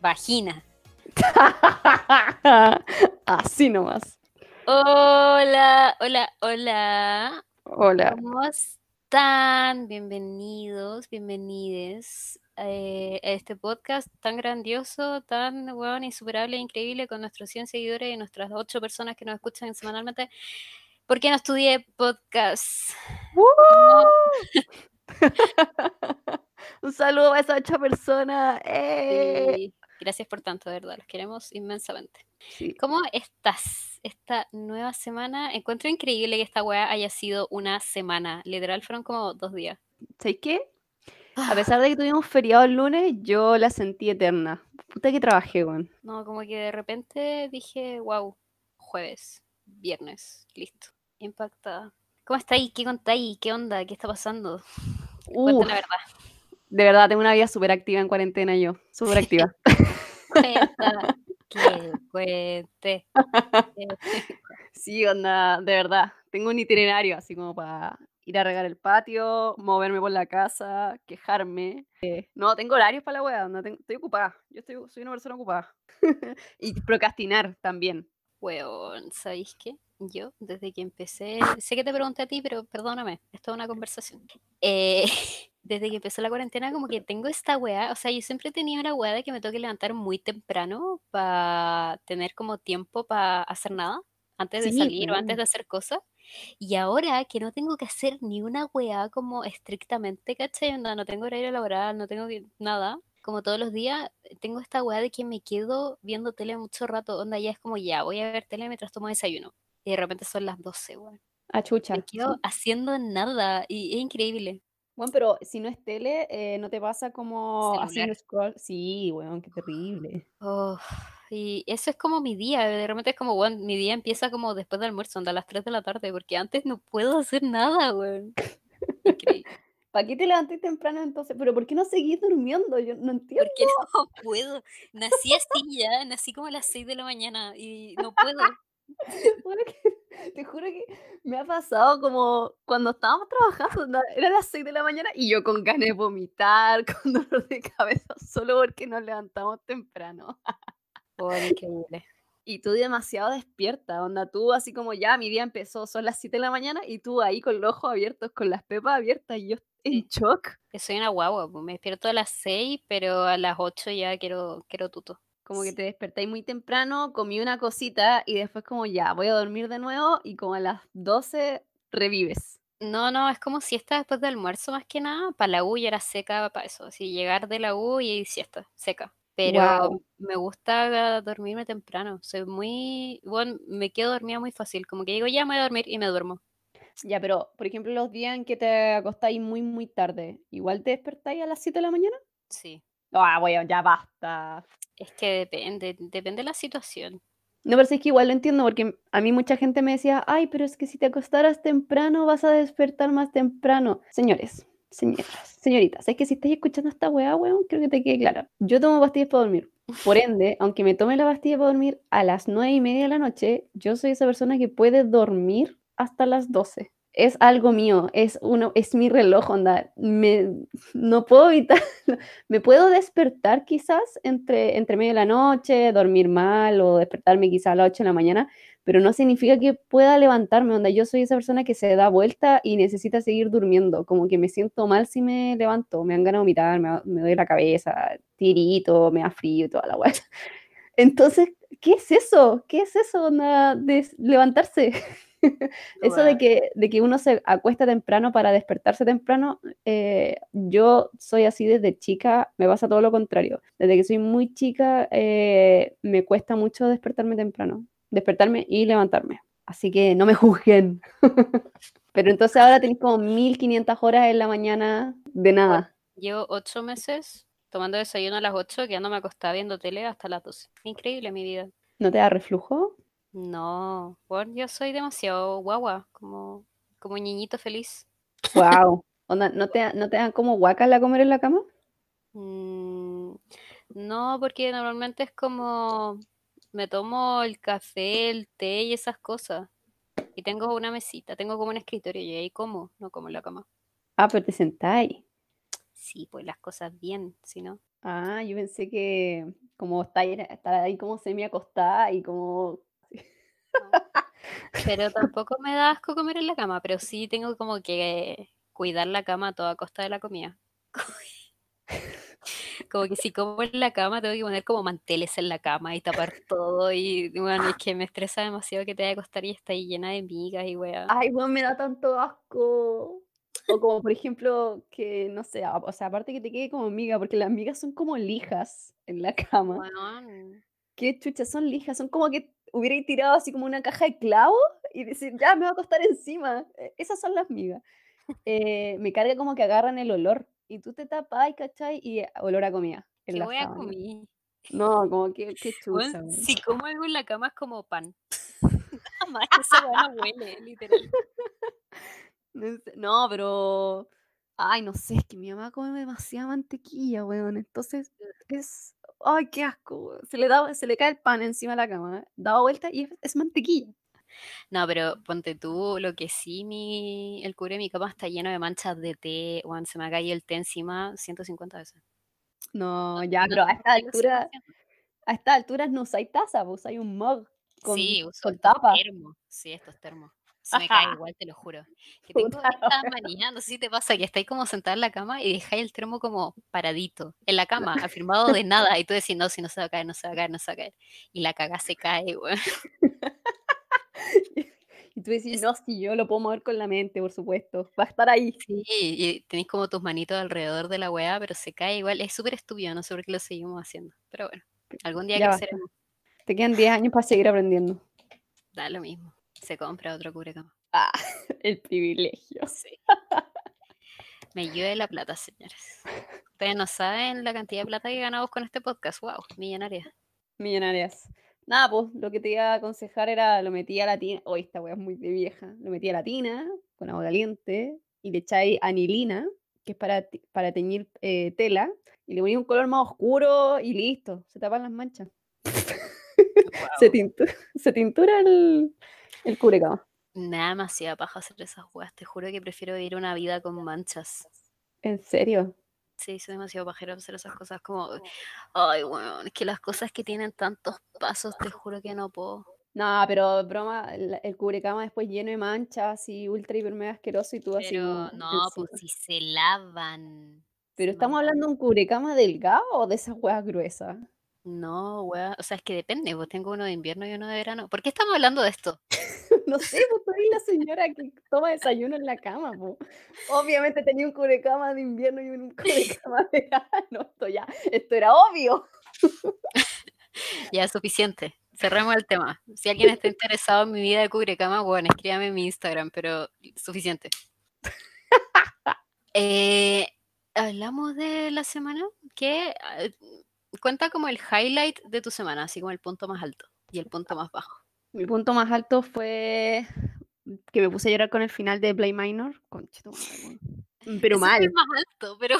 Vagina. Así nomás. Hola, hola, hola. Hola. ¿Cómo están? Bienvenidos, bienvenides eh, a este podcast tan grandioso, tan bueno, insuperable e increíble con nuestros 100 seguidores y nuestras 8 personas que nos escuchan semanalmente. ¿Por qué no estudié podcast? Un saludo a esa otra persona. ¡Eh! Sí, Gracias por tanto, de verdad, los queremos inmensamente. Sí. ¿Cómo estás esta nueva semana? Encuentro increíble que esta weá haya sido una semana. Literal, fueron como dos días. ¿Sabes qué? A pesar de que tuvimos feriado el lunes, yo la sentí eterna. Puta que trabajé, weón. No, como que de repente dije, wow, jueves, viernes, listo. Impactada. ¿Cómo estáis? ¿Qué contáis? ¿Qué onda? ¿Qué está pasando? Uf, la verdad. de verdad, tengo una vida súper activa en cuarentena yo. Súper activa. Que cuente. Sí, onda, de verdad. Tengo un itinerario así como para ir a regar el patio, moverme por la casa, quejarme. Eh, no, tengo horarios para la wea, onda, ten- estoy ocupada. Yo estoy, soy una persona ocupada. y procrastinar también. Weón, ¿sabéis qué? Yo, desde que empecé, sé que te pregunté a ti, pero perdóname, esto es una conversación. Eh, desde que empezó la cuarentena, como que tengo esta weá, o sea, yo siempre tenido la weá de que me tengo que levantar muy temprano para tener como tiempo para hacer nada, antes de Sí, salir o antes de hacer cosas. Y ahora que no tengo que hacer ni una weá como estrictamente, ¿cachai? Onda, no tengo horario laboral, no tengo que- nada. Como todos los días, tengo esta weá de que me quedo viendo tele mucho rato. Onda, ya es como, ya, voy a ver tele mientras tomo desayuno. Y de repente son las 12, weón. Ah, chucha. Me quedo sí. haciendo nada y es increíble. Bueno, pero si no es tele, eh, ¿no te pasa como haciendo scroll? Sí, weón, qué terrible. Oh, y eso es como mi día. De repente es como, weón, mi día empieza como después del almuerzo, onda, a las 3 de la tarde, porque antes no puedo hacer nada, weón. Increíble. ¿Para qué te levanté temprano entonces? ¿Pero por qué no seguís durmiendo? Yo no entiendo. Porque no puedo. Nací así ya, nací como a las 6 de la mañana y no puedo. Bueno, que- te juro que me ha pasado como cuando estábamos trabajando, era las 6 de la mañana y yo con ganas de vomitar, con dolor de cabeza, solo porque nos levantamos temprano. Oh, increíble. Y tú demasiado despierta, onda, tú así como ya, mi día empezó, son las 7 de la mañana y tú ahí con los ojos abiertos, con las pepas abiertas y yo en shock. Que soy una guagua, me despierto a las 6, pero a las 8 ya quiero, quiero tuto. Como que te despertáis muy temprano, comí una cosita y después como ya, voy a dormir de nuevo y como a las 12 revives. No, no, es como siesta después del almuerzo más que nada. Para la U ya era seca para eso. Así llegar de la U y siesta, seca. Pero Wow. me gusta dormirme temprano. Soy muy, bueno, me quedo dormida muy fácil. Como que digo, ya me voy a dormir y me duermo. Ya, pero por ejemplo, los días en que te acostáis muy, muy tarde, ¿igual te despertáis a las 7 de la mañana? Sí. Ah, bueno, ya basta. Es que depende, depende de la situación. No, pero es que igual lo entiendo, porque a mí mucha gente me decía, ay, pero es que si te acostaras temprano vas a despertar más temprano. Señores, señoras, señoritas, es que si estáis escuchando esta weá, weón, creo que te quede clara. Yo tomo pastillas para dormir. Por ende, aunque me tome la pastilla para dormir a las nueve y media de la noche, yo soy esa persona que puede dormir hasta las 12. Es algo mío, es uno, es mi reloj, onda. Me, no puedo evitar, me puedo despertar quizás entre, entre medio de la noche, dormir mal o despertarme quizás a las 8 de la mañana, pero no significa que pueda levantarme, onda. Yo soy esa persona que se da vuelta y necesita seguir durmiendo, como que me siento mal si me levanto, me dan ganas de vomitar, me, me duele la cabeza, tirito, me da frío y toda la weá. Entonces, ¿qué es eso? ¿Qué es eso, onda, de levantarse? Eso de que, de que uno se acuesta temprano para despertarse temprano, eh, yo soy así desde chica, me pasa todo lo contrario. Desde que soy muy chica, eh, me cuesta mucho despertarme temprano, despertarme y levantarme. Así que no me juzguen. Pero entonces ahora tenéis como 1500 horas en la mañana de nada. Llevo ocho meses tomando desayuno a las 8, quedándome acostada viendo tele hasta las 12. Increíble mi vida. ¿No te da reflujo? No, bueno, yo soy demasiado guagua, como, como niñito feliz. Wow. Onda, ¿no te, no te dan como guacala comer en la cama? Mm, no, porque normalmente es como me tomo el café, el té y esas cosas. Y tengo una mesita, tengo como un escritorio y ahí como, no como en la cama. Ah, pero te sentáis. Sí, pues las cosas bien, si no. Ah, yo pensé que como estar ahí, estar ahí como semi acostada y como... Pero tampoco me da asco comer en la cama, pero sí tengo como que cuidar la cama a toda costa de la comida. Como que si como en la cama tengo que poner como manteles en la cama y tapar todo y bueno, es que me estresa demasiado que te vaya a acostar y está ahí llena de migas y weá. Ay, weón, me da tanto asco. O como, por ejemplo, que no sé, o sea, aparte que te quede como miga, porque las migas son como lijas en la cama. Weón. ¿Qué chuchas son lijas? Son como que hubierais tirado así como una caja de clavos y decir, ya, me va a acostar encima. Eh, Esas son las migas. Eh, me carga como que agarran el olor y tú te tapas, ¿cachai? Y olor a comida en ¿Qué la wea sábana. comí? No, como que, Weón, chucha. weón. si como algo en la cama es como pan. Nada más, esa no huele, literal. No, pero. Ay, no sé, es que mi mamá come demasiada mantequilla, weón. Entonces es. Ay, qué asco. Se le, da, se le cae el pan encima de la cama, ¿eh? daba vuelta y es, es mantequilla. No, pero ponte tú, lo que sí, mi, el cubre de mi cama está lleno de manchas de té, weón, se me ha caído el té encima 150 veces. No, ya, pero a esta altura, a estas alturas no usáis taza, pues usáis un mug con, Sí, uso con tapa. termos. Sí, estos termos. Se me cae igual, te lo juro. Que tengo esta manía, no sé si te pasa, que estáis como sentada en la cama y dejáis el termo como paradito, en la cama, afirmado de nada, y tú decís, no, si no se va a caer, no se va a caer, no se va a caer. Y la caga se cae, weón. Y tú decís, no, si yo lo puedo mover con la mente, por supuesto. Va a estar ahí. Sí, y tenéis como tus manitos alrededor de la weá, pero se cae igual. Es súper estúpido, no sé por qué lo seguimos haciendo. Pero bueno, algún día Ya basta. creceremos. Te quedan 10 años para seguir aprendiendo. Da lo mismo. Se compra otro cubrecama. Ah, el privilegio. Sí. Me llueve la plata, señores. Ustedes no saben la cantidad de plata que ganamos con este podcast. Wow, millonaria. Millonarias. Nada, pues lo que te iba a aconsejar era lo metí a la tina. Oh, esta wea es muy de vieja. Lo metí a la tina con agua caliente y le echáis anilina, que es para, para teñir eh, tela, y le poní un color más oscuro y listo. Se tapan las manchas. Se, tintura, se tintura el, el cubrecama. Nada demasiada paja hacer esas weas. Te juro que prefiero vivir una vida con manchas. ¿En serio? Sí, soy demasiado pajero hacer esas cosas. Como, ay, bueno, es que las cosas que tienen tantos pasos, te juro que no puedo. No, pero broma, el, el cubrecama después lleno de manchas y ultra hiper mega asqueroso y tú así Pero no, pues si se lavan. Pero se estamos hablando de un cubrecama delgado o de esas weas gruesas. No, wea. O sea, es que depende. Pues tengo uno de invierno y uno de verano. ¿Por qué estamos hablando de esto? No sé, pues tú eres la señora que toma desayuno en la cama, po. Obviamente tenía un cubrecama de invierno y un cubrecama de verano. Esto ya, esto era obvio. Ya es suficiente. Cerremos el tema. Si alguien está interesado en mi vida de cubrecama, bueno, escríbame en mi Instagram, pero suficiente. Eh, Hablamos de la semana. ¿Qué? Cuenta como el highlight de tu semana, así como el punto más alto y el punto más bajo. Mi punto más alto fue que me puse a llorar con el final de Play Minor. Conche. Pero fue mal, más alto, pero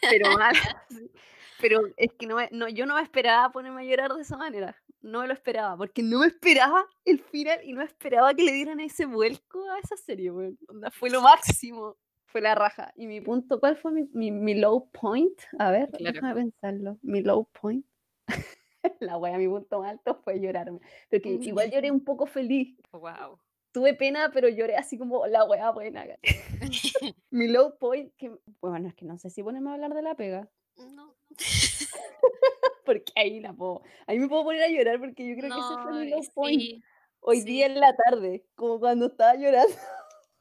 pero mal. Pero es que no, me- no, yo no me esperaba ponerme a llorar de esa manera. No me lo esperaba, porque no me esperaba el final y no esperaba que le dieran ese vuelco a esa serie, weón. Onda, Fue lo máximo. Fue la raja. Y mi punto, ¿cuál fue mi, mi, mi low point? A ver, Claro. déjame pensarlo. Mi low point. la wea, mi punto más alto fue llorarme. Porque igual lloré un poco feliz. wow. Tuve pena, pero lloré así como la wea buena. mi low point, que, bueno, es que no sé si ponerme a hablar de la pega. No, Porque ahí la puedo, ahí me puedo poner a llorar porque yo creo que ese fue mi low point. sí, Hoy sí. día en la tarde, como cuando estaba llorando.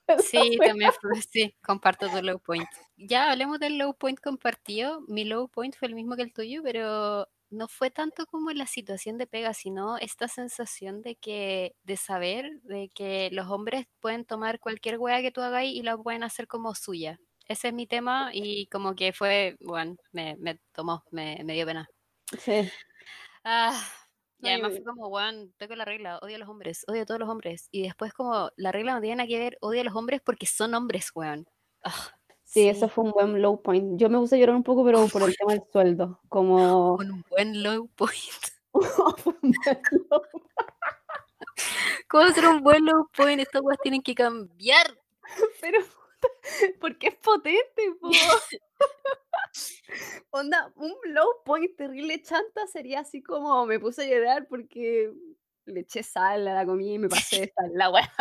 Sí, también fue, sí, comparto tu low point. Ya hablemos del low point compartido. Mi low point fue el mismo que el tuyo, pero no fue tanto como la situación de pega, sino esta sensación de que, de saber de que los hombres pueden tomar cualquier wea que tú hagas y la pueden hacer como suya. Ese es mi tema y como que fue, bueno, me, me tomó, me, me dio pena. Sí. Ah, y además fue como, weón, tengo la regla, odio a los hombres, odio a todos los hombres. Y después como, la regla no tiene nada que ver, odio a los hombres porque son hombres, weón. Ah, Sí, eso fue un buen low point. Yo me puse a llorar un poco, pero por el tema del sueldo. Como. Un buen low point. Fue un buen low- ¿Cómo hacer un buen low point? Estas weas tienen que cambiar. Pero porque es potente, po. Onda, un low point terrible chanta sería así como me puse a llorar porque le eché sal a la comida y me pasé de sal. La weá,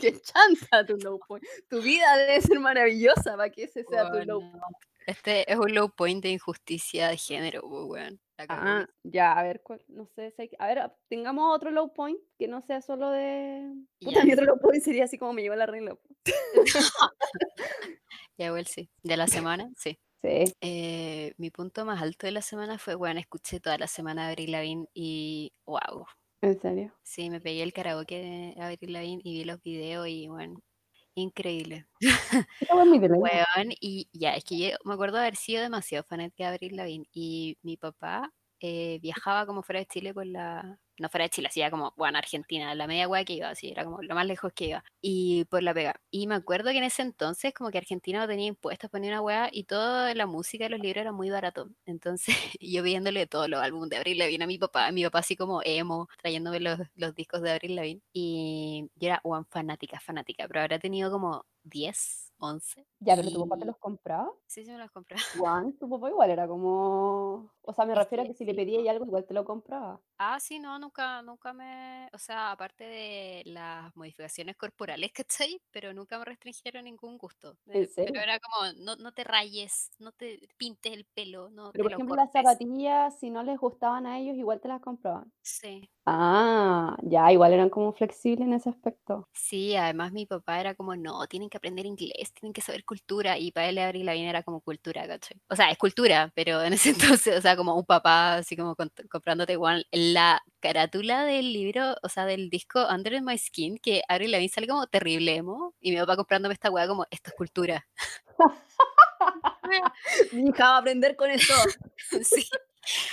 qué chanta tu low point. Tu vida debe ser maravillosa para que ese sea tu low Bueno, point. Este es un low point de injusticia de género, po, weón. Ah, ya, a ver, cuál, no sé, si hay que- a ver, a- tengamos otro low point que no sea solo de... Puta, Ya. mi otro low point sería así como me llevó la regla. Ya, igual sí. De la semana, sí. Sí, Eh, mi punto más alto de la semana fue, bueno, escuché toda la semana a Avril Lavigne y wow. en serio. Sí, me pegué el karaoke de Avril Lavigne y vi los videos y bueno, increíble. Weón, y ya, es que yo me acuerdo de haber sido demasiado fanática de Avril Lavigne y mi papá eh, viajaba como fuera de Chile por la... No fuera de Chile, hacía como, bueno, Argentina, la media weá que iba, así, era como lo más lejos que iba. Y por la pega. Y me acuerdo que en ese entonces como que Argentina no tenía impuestos, ponía una weá y toda la música de los libros era muy barato. Entonces yo viéndole todos los álbumes de Avril Lavigne a mi papá, mi papá así como emo, trayéndome los, los discos de Avril Lavigne. Y yo era, one fanática, fanática, pero habrá tenido como 10, 11. Ya, pero tu papá te los compraba. Sí, sí me los compré. Juan, tu papá igual era como. O sea, me refiero a que si le pedía algo, igual te lo compraba. Ah, sí, no, nunca, nunca me, o sea, aparte de las modificaciones corporales, ¿cachai? Pero nunca me restringieron ningún gusto. ¿En Eh, pero era como, no, no te rayes, no te pintes el pelo, no Pero te por lo ejemplo, las zapatillas, si no les gustaban a ellos, igual te las compraban. Sí. Ah, ya, igual eran como flexibles en ese aspecto. Sí, además mi papá era como, no, tienen que aprender inglés, tienen que saber cultura, y para él Avril Lavigne era como cultura, ¿cachai? O sea, es cultura, pero en ese entonces, o sea, como un papá así como comprándote igual la carátula del libro, o sea, del disco Under My Skin, que Avril Lavigne sale como terrible emo, y mi papá comprándome esta weá como, esto es cultura. Mi hija va a aprender con eso. Sí.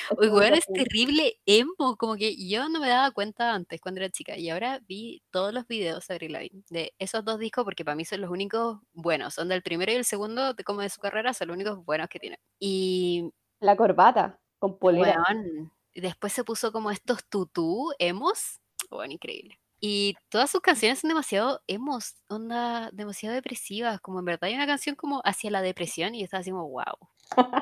Como weón, es terrible emo, como que yo no me daba cuenta antes cuando era chica y ahora vi todos los videos de Avril Lavigne de esos dos discos porque para mí son los únicos buenos, son del primero y el segundo de, como de su carrera, son los únicos buenos que tiene. Y La corbata, con polera. weón, después se puso como estos tutú emos, bueno, increíble. Y todas sus canciones son demasiado emos, onda, demasiado depresivas, como en verdad hay una canción como hacia la depresión y yo estaba así como, wow.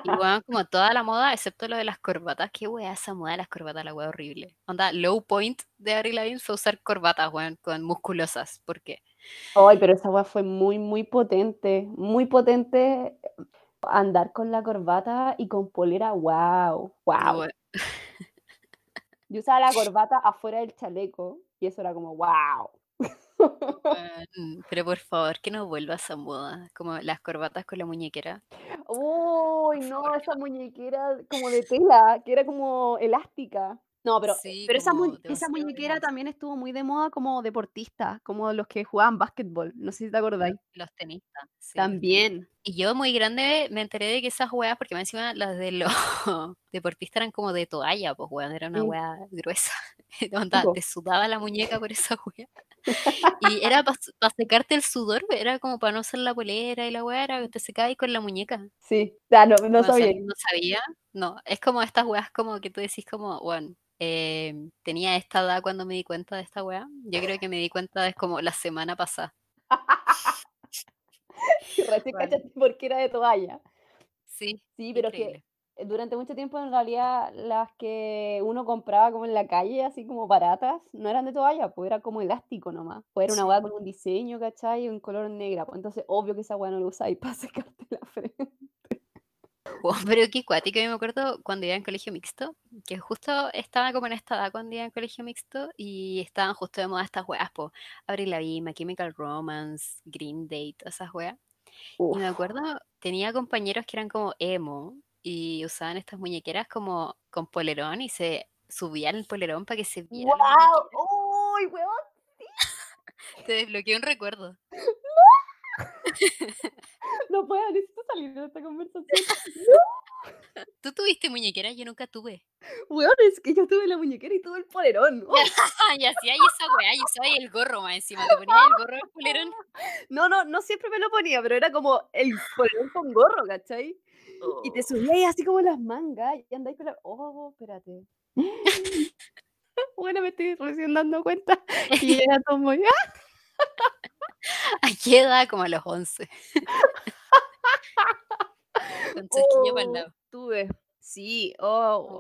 Y weón, como toda la moda, excepto lo de las corbatas. Qué weá esa moda de las corbatas, la weá horrible. Onda, low point de Avril Lavigne fue usar corbatas, weón, con musculosas. ¿Por qué? Ay, pero esa weá fue muy, muy potente. Muy potente andar con la corbata y con polera. Wow, wow. Yo usaba la corbata afuera del chaleco y eso era como wow. Pero por favor, que no vuelva esa moda. Como las corbatas con la muñequera. Uy, no, esa muñequera como de tela, que era como elástica. No, pero, Sí, pero esa, mu- esa muñequera también estuvo muy de moda como deportista, como los que jugaban básquetbol. No sé si te acordáis. los tenistas, sí, los tenistas. También. Y yo muy grande me enteré de que esas weas, porque más encima las de los deportistas eran como de toalla, pues weón, era una wea gruesa. Onda, te sudaba la muñeca por esa wea. Y era para secarte el sudor, era como para no usar la polera y la weá, era que te secabas con la muñeca. Sí, ya no, no sabía. no sabía, no, es como estas weas como que tú decís como, bueno, eh, tenía esta edad cuando me di cuenta de esta wea. Yo creo que me di cuenta es como la semana pasada. Recién Bueno, cachaste porque era de toalla. sí, Sí, pero que increíble. eh, durante mucho tiempo en realidad las que uno compraba como en la calle, así como baratas, no eran de toalla, pues era como elástico nomás. Pues era una Sí. hueá con un diseño, ¿cachai? Y un color negra. Pues entonces, obvio que esa hueá no la usáis para secarte la frente. Wow, pero qué cuático, yo me acuerdo cuando iba en colegio mixto, que justo estaba como en esta edad cuando iba en colegio mixto y estaban justo de moda estas weas, po, Avril Lavigne, My Chemical Romance, Green todas esas weas. Y me acuerdo, tenía compañeros que eran como emo y usaban estas muñequeras como con polerón y se subían el polerón para que se viera ¡Wow! ¡Uy, weón! Te desbloqueé un recuerdo. No puedo, necesito salir de esta conversación. ¿Tú tuviste muñequera? Yo nunca tuve. Weón, es que yo tuve la muñequera y todo el polerón. ¡Oh! y hacía ahí esa weá, y usaba el gorro más encima. Te ponías el gorro del polerón. No, no, no siempre me lo ponía, pero era como el polerón con gorro, ¿cachai? Y te Oh. subías así como las mangas y andáis con la... Oh, espérate. Bueno, me estoy recién dando cuenta yo era tomboy. ¿A qué edad? Como a los 11. Con lado. tuve. Sí, oh.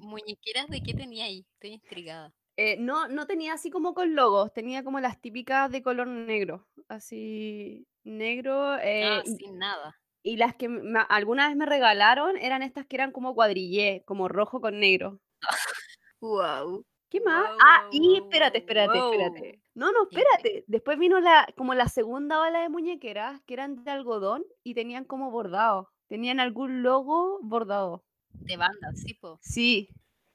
¿muñequeras de qué tenía ahí? Estoy intrigada. Eh, no, no tenía así como con logos, tenía como las típicas de color negro, así negro, eh, Ah, sin nada. y las que me alguna vez me regalaron eran estas que eran como cuadrillé, como rojo con negro. Guau. ¿Qué más? Ah, y espérate, espérate, espérate. No, no, espérate. Después vino la como la segunda ola de muñequeras, que eran de algodón y tenían como bordado, tenían algún logo bordado. De bandas, sí, po. Sí.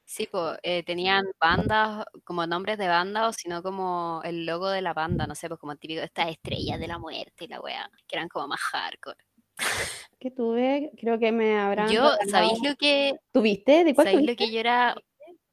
Sí, po, eh, tenían bandas, como nombres de banda, o si no como el logo de la banda, no sé, pues como típico, estas estrellas de la muerte y la weá, que eran como más hardcore. ¿Qué tuve? Creo que me habrán Yo, ¿sabéis lo que ¿Tuviste? ¿De cuál ¿Sabéis lo que yo era?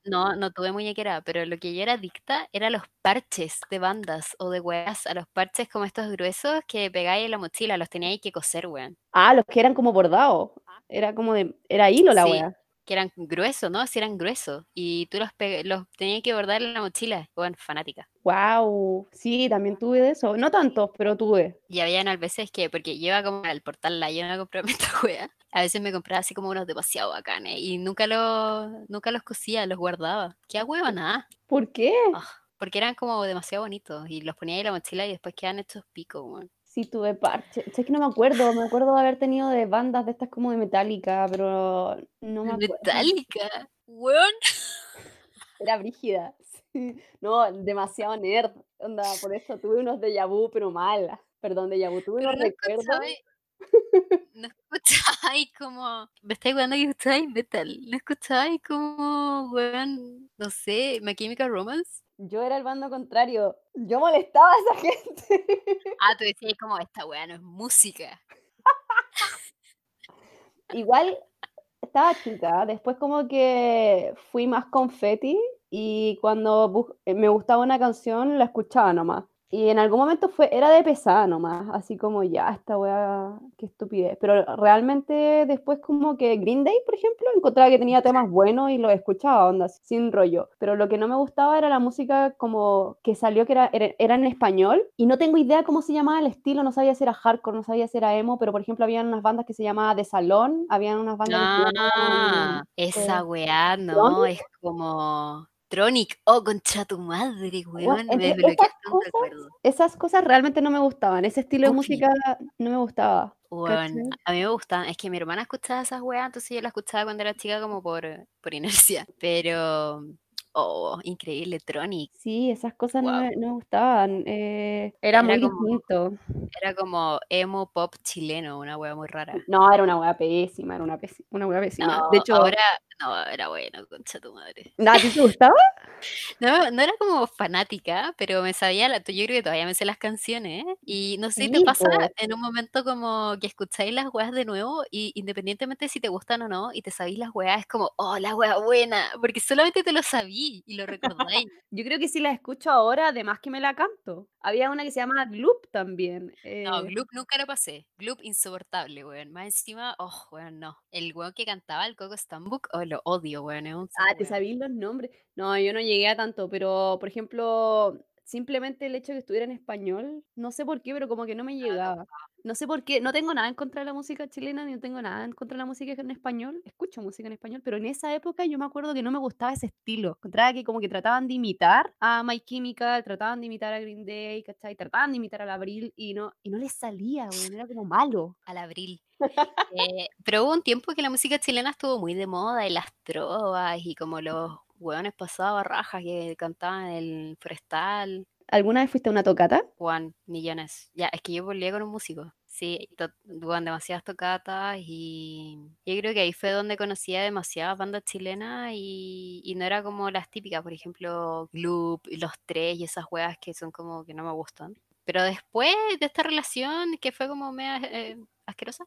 No, no tuve muñequera, pero lo que yo era adicta era los parches de bandas o de weas, a los parches como estos gruesos que pegáis en la mochila, los teníais que coser, weón. Ah, los que eran como bordados. Era como de era hilo la Sí, wea. Que eran gruesos, ¿no? Sí, eran gruesos. Y tú los, los tenías que bordar en la mochila, weón, fanática. Guau. Sí, también tuve de eso. No tantos, pero tuve. Y habían a veces que, porque iba como al portal la yo a comprarme esta wea, a veces me compraba así como unos demasiado bacanes y nunca los, nunca los cosía, los guardaba. Qué hueva nada. ¿Por qué? Ah, porque eran como demasiado bonitos y los ponía ahí en la mochila y después quedan hechos picos, weón. Sí, tuve parche. Es que no me acuerdo, me acuerdo de haber tenido de bandas de estas como de Metallica, pero no me acuerdo. Metallica, weón. Era brígida. Sí. No, demasiado nerd. Onda, por eso tuve unos déjà vu, pero mal. Perdón, déjà vu, tuve Pero unos recuerdos. escuchabais, no escuchabais como, me estáis jugando que escuchabais metal, no escuchabais como, weón, no sé, My Chemical Romance. Yo era el bando contrario. Yo molestaba a esa gente. Ah, tú decías como, esta weá no es música. Igual estaba chica, después como que fui más confeti y cuando me gustaba una canción la escuchaba nomás. Y en algún momento fue, era de pesada nomás, así como ya, esta weá, qué estupidez. Pero realmente después como que Green Day, por ejemplo, encontraba que tenía temas buenos y los escuchaba, onda, sin rollo. Pero lo que no me gustaba era la música como que salió que era, era, era en español y no tengo idea cómo se llamaba el estilo, no sabía si era hardcore, no sabía si era emo, pero por ejemplo habían unas bandas que se llamaban De Salón, habían unas bandas que se llamaban... Ah, esa eh, weá no, es como Tronic. Oh, contra tu madre, Bueno, weón. Me entre esas cosas, recuerdo. esas cosas realmente no me gustaban, ese estilo de música no me gustaba. A mí me gustan, es que mi hermana escuchaba esas weas, entonces yo las escuchaba cuando era chica como por, por inercia. Pero, oh, increíble, Tronic. Sí, esas cosas no Wow. me, no me gustaban. eh, era Era muy como- distinto. Era como emo pop chileno, una wea muy rara. No, era una hueá pésima, era una, una hueá pésima. No, de hecho, ahora, no, era bueno, concha tu madre. ¿a ti te gustaba? No, no era como fanática, pero me sabía, la, yo creo que todavía me sé las canciones, ¿eh? Y no sé si te pasa en un momento como que escucháis las weas de nuevo y independientemente si te gustan o no, y te sabéis las weas, es como, oh, la wea buena, porque solamente te lo sabí y lo recordáis. Yo creo que si la escucho ahora, además que me la canto. Había una que se llama Gloop también. No, eh, Gloop nunca lo pasé. Gloop insoportable, weón. Más encima, oh, weón, no. El weón que cantaba el Coco Stambuk, oh, lo odio, weón. Es un Ah, ¿te sabéis los nombres? No, yo no llegué a tanto, pero por ejemplo, simplemente el hecho de que estuviera en español, no sé por qué, pero como que no me llegaba. No sé por qué, no tengo nada en contra de la música chilena, ni tengo nada en contra de la música en español. Escucho música en español, pero en esa época yo me acuerdo que no me gustaba ese estilo. Encontraba que como que trataban de imitar a My Chemical, trataban de imitar a Green Day, ¿cachai? Trataban de imitar al Abril y no, y no les salía, weón, era como malo. Al abril. Eh, pero hubo un tiempo que la música chilena estuvo muy de moda y las trovas y como los hueones pasados a rajas que cantaban el forestal. ¿Alguna vez fuiste a una tocata? Juan, millones. Ya, es que yo volví con un músico. Sí, Juan, demasiadas tocatas y yo creo que ahí fue donde conocía demasiadas bandas chilenas y, y no era como las típicas, por ejemplo, Gloop, Los Tres y esas weas que son como que no me gustan. Pero después de esta relación que fue como media eh, asquerosa,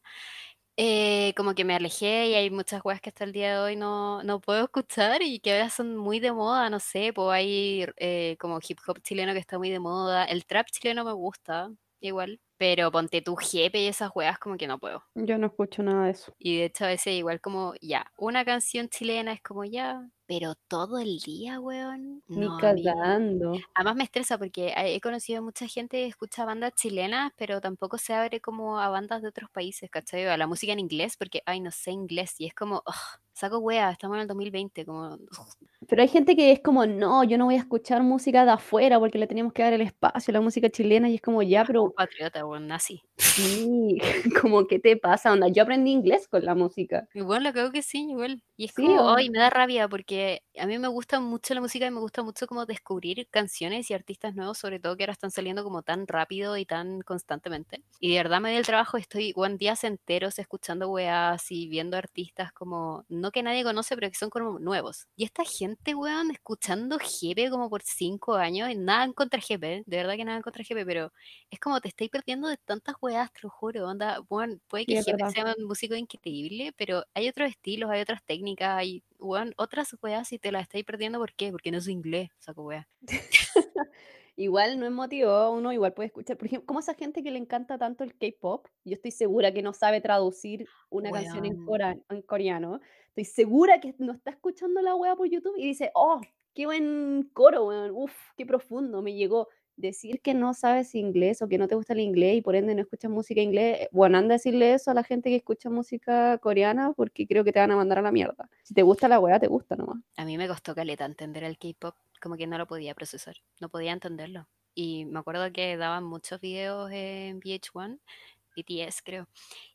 eh, como que me alejé y hay muchas weas que hasta el día de hoy no, no puedo escuchar y que ahora son muy de moda, no sé, pues hay eh, como hip hop chileno que está muy de moda, el trap chileno me gusta igual, pero ponte tu jepe y esas weas como que no puedo. Yo no escucho nada de eso. Y de hecho a veces igual como ya, una canción chilena es como ya, pero todo el día, weón, Ni no, cagando. además me estresa porque he he conocido mucha gente que escucha bandas chilenas, pero tampoco se abre como a bandas de otros países, ¿cachai? A la música en inglés, porque, ay, no sé inglés, y es como, saco wea, estamos en el 2020, como, Pero hay gente que es como, no, yo no voy a escuchar música de afuera porque le teníamos que dar el espacio a la música chilena y es como, ya, un pero patriota, weón, nazi. sí, como, ¿qué te pasa? Onda, yo aprendí inglés con la música. Igual, la creo que sí, igual. Y es Sí, como, ay, me da rabia porque a mí me gusta mucho la música y me gusta mucho como descubrir canciones y artistas nuevos, sobre todo que ahora están saliendo como tan rápido y tan constantemente. Y de verdad me dio el trabajo, estoy one días enteros escuchando weas y viendo artistas como, no que nadie conoce, pero que son como nuevos. Y esta gente, weón, escuchando Jepe como por cinco años, y nada en contra Jepe, de verdad que nada en contra Jepe, pero es como te estáis perdiendo de tantas weas, te lo juro, onda, weón, puede sí, que es Jepe sea un músico increíble, pero hay otros estilos, hay otras técnicas, hay, weón, otras weas y te las estáis perdiendo, ¿por qué? Porque no es inglés, saco wea. Igual no es motivo, uno igual puede escuchar, por ejemplo, como esa gente que le encanta tanto el K-pop, yo estoy segura que no sabe traducir una canción en, cora- en coreano, estoy segura que no está escuchando la wea por YouTube y dice, oh, qué buen coro, weón, uf, qué profundo, me llegó. Decir que no sabes inglés o que no te gusta el inglés y por ende no escuchas música inglés, eh, bueno, anda a decirle eso a la gente que escucha música coreana porque creo que te van a mandar a la mierda. Si te gusta la wea, te gusta nomás. a mí me costó caleta entender el K-pop, como que no lo podía procesar, no podía entenderlo. Y me acuerdo que daban muchos videos en VH1, BTS creo,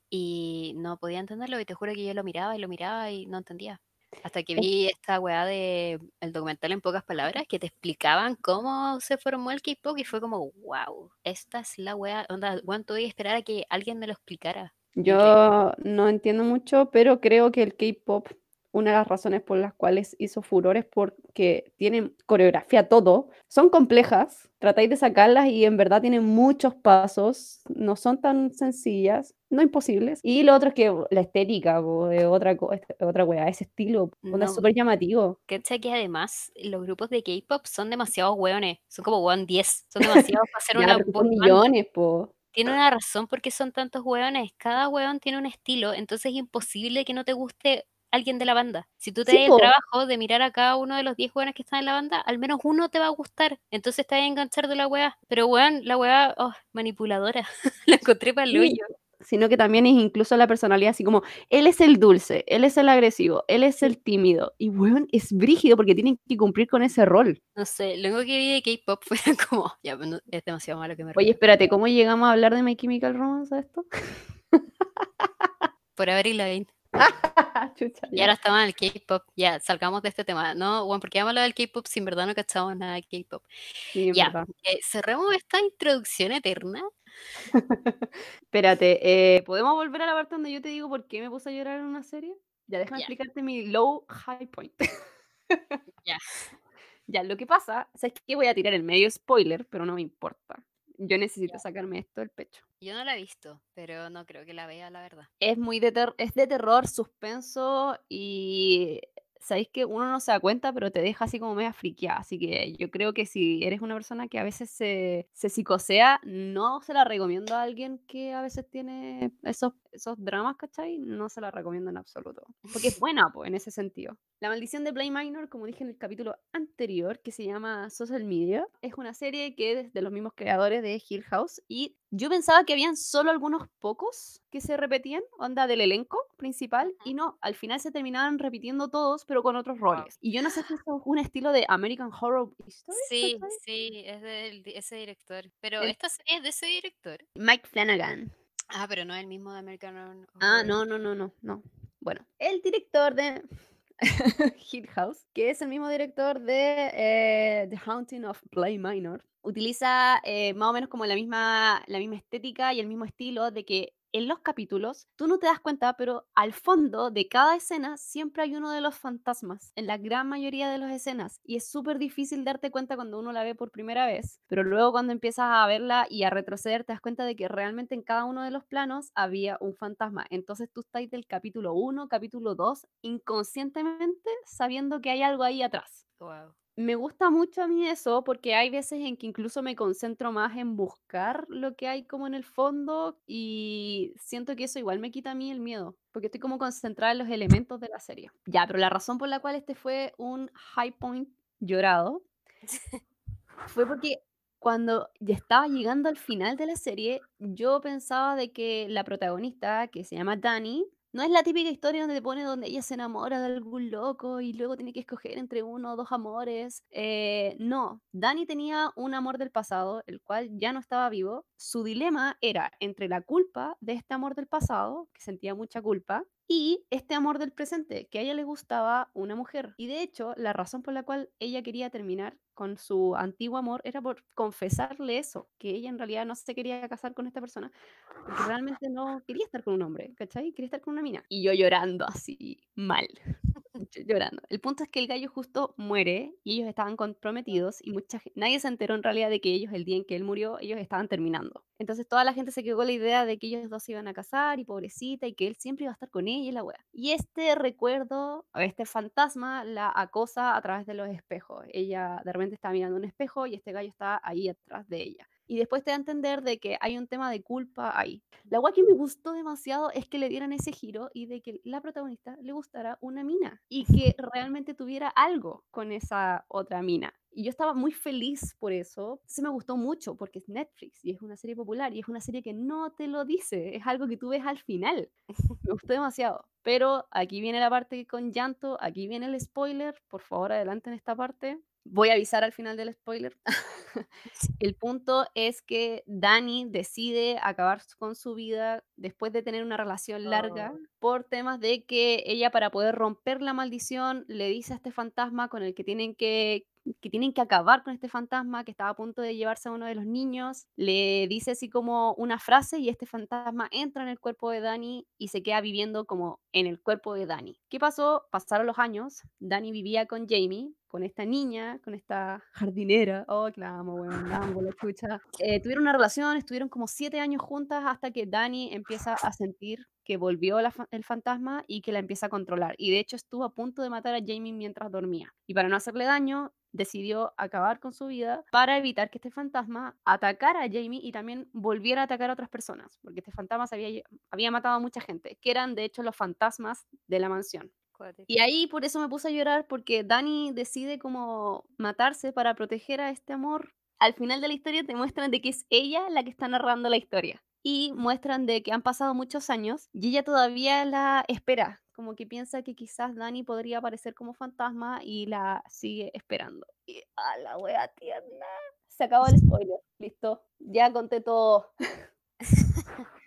y no podía entenderlo y te juro que yo lo miraba y lo miraba y no entendía. Hasta que vi esta weá de el documental en pocas palabras que te explicaban cómo se formó el K-pop y fue como, wow, esta es la weá, onda, tuve que esperar a que alguien me lo explicara. Yo no entiendo mucho, pero creo que el K-pop, una de las razones por las cuales hizo furor es porque tienen coreografía todo, son complejas, tratáis de sacarlas y en verdad tienen muchos pasos, no son tan sencillas, no imposibles. Y lo otro es que la estética po, de otra, otra wea, ese estilo, onda, es No, súper llamativo. ¿cachai? que además los grupos de K-pop son demasiados weones, son como weón 10, son demasiados para hacer una son millones, po. Tiene una razón por qué son tantos weones. Cada weón tiene un estilo, entonces es imposible que no te guste alguien de la banda. Si tú te Sí, das el trabajo de mirar a cada uno de los 10 weones que están en la banda, al menos uno te va a gustar. Entonces te vas a enganchar de la weá. Pero weón, la weá, oh, manipuladora. la encontré para el Sí, sino que también es incluso la personalidad, así como, él es el dulce, él es el agresivo, él es el tímido. Y weón, es brígido porque tienen que cumplir con ese rol. No sé, lo único que vi de K-pop fue como, ya, pues, no- es demasiado malo que me Oye, espérate, ¿cómo llegamos a hablar de My Chemical Romance a esto? Por Avril Lavigne. Chucha, Y ahora estamos en el K-pop. Ya, salgamos de este tema. No, bueno, porque vamos a hablar del K-pop si en verdad no cachamos nada de K-pop. Sí, Ya, eh, cerremos esta introducción eterna. Espérate, eh, ¿podemos volver a la parte donde yo te digo por qué me puse a llorar en una serie? Ya, déjame Ya. explicarte mi low high point. Ya. Ya, lo que pasa, ¿sabes qué? Voy a tirar el medio spoiler, pero no me importa. Yo necesito sacarme esto del pecho. Yo no la he visto, pero no creo que la vea, la verdad. Es muy de, ter- es de terror, suspenso y sabéis que uno no se da cuenta, pero te deja así como media friqueada. Así que yo creo que si eres una persona que a veces se, se psicosea, no se la recomiendo a alguien que a veces tiene esos, esos dramas, ¿cachai? No se la recomiendo en absoluto. Porque es buena, pues, en ese sentido. La maldición de Play Minor, como dije en el capítulo anterior, que se llama Social Media, es una serie que es de los mismos creadores de Hill House y yo pensaba que habían solo algunos pocos que se repetían, onda del elenco principal, y no, al final se terminaban repitiendo todos, pero con otros roles. Y yo no sé si es un estilo de American Horror Story. Sí, sí, es de ese director. Pero El- esta serie es de ese director. Mike Flanagan. Ah, pero no es el mismo de American Horror. Ah, no, no, no, no, no. Bueno, el director de Hill House, que es el mismo director de eh, The Haunting of Play Minor, utiliza eh, más o menos como la misma, la misma estética y el mismo estilo de que en los capítulos tú no te das cuenta, pero al fondo de cada escena siempre hay uno de los fantasmas, en la gran mayoría de las escenas, y es súper difícil darte cuenta cuando uno la ve por primera vez, pero luego cuando empiezas a verla y a retroceder te das cuenta de que realmente en cada uno de los planos había un fantasma. Entonces tú estás del capítulo 1, capítulo 2, inconscientemente sabiendo que hay algo ahí atrás. Wow. Me gusta mucho a mí eso, porque hay veces en que incluso me concentro más en buscar lo que hay como en el fondo y siento que eso igual me quita a mí el miedo, porque estoy como concentrada en los elementos de la serie. Ya, pero la razón por la cual este fue un high point llorado fue porque cuando ya estaba llegando al final de la serie, yo pensaba de que la protagonista, que se llama Dani, no es la típica historia donde te pone donde ella se enamora de algún loco y luego tiene que escoger entre uno o dos amores. Eh, no, Dani tenía un amor del pasado, el cual ya no estaba vivo. Su dilema era entre la culpa de este amor del pasado, que sentía mucha culpa, y este amor del presente, que a ella le gustaba una mujer. Y de hecho, la razón por la cual ella quería terminar con su antiguo amor era por confesarle eso, que ella en realidad no se quería casar con esta persona, porque realmente no quería estar con un hombre, ¿cachai? Quería estar con una mina. Y yo llorando así, mal. Llorando. El punto es que el gallo justo muere y ellos estaban comprometidos y mucha nadie se enteró en realidad de que ellos, el día en que él murió, ellos estaban terminando. Entonces toda la gente se quedó con la idea de que ellos dos se iban a casar y pobrecita y que él siempre iba a estar con ella y la wea. Y este recuerdo, este fantasma, la acosa a través de los espejos. Ella de repente está mirando un espejo y este gallo está ahí atrás de ella. Y después te da a entender de que hay un tema de culpa ahí. La guay que me gustó demasiado es que le dieran ese giro y de que la protagonista le gustara una mina y que realmente tuviera algo con esa otra mina. Y yo estaba muy feliz por eso. Se me gustó mucho porque es Netflix y es una serie popular y es una serie que no te lo dice, es algo que tú ves al final. Me gustó demasiado. Pero aquí viene la parte con llanto, aquí viene el spoiler. Por favor, adelante en esta parte. Voy a avisar al final del spoiler. El punto es que Dani decide acabar con su vida después de tener una relación larga Oh, por temas de que ella para poder romper la maldición le dice a este fantasma con el que tienen que que tienen que acabar con este fantasma que estaba a punto de llevarse a uno de los niños, le dice así como una frase y este fantasma entra en el cuerpo de Dani y se queda viviendo como en el cuerpo de Dani. ¿Qué pasó? Pasaron los años, Dani vivía con Jamie, con esta niña, con esta jardinera, oh, que la amo, weón, la amo, la chucha. Eh, tuvieron una relación, estuvieron como siete años juntas hasta que Dani empieza a sentir que volvió el fantasma y que la empieza a controlar. Y de hecho estuvo a punto de matar a Jamie mientras dormía. Y para no hacerle daño, decidió acabar con su vida para evitar que este fantasma atacara a Jamie y también volviera a atacar a otras personas, porque este fantasma había, había matado a mucha gente, que eran de hecho los fantasmas de la mansión. Y ahí por eso me puse a llorar, porque Dani decide como matarse para proteger a este amor. Al final de la historia te muestran de que es ella la que está narrando la historia. Y muestran de que han pasado muchos años y ella todavía la espera, como que piensa que quizás Dani podría aparecer como fantasma y la sigue esperando. Y a la wea tierna. Se acabó el spoiler. Listo. Ya conté todo.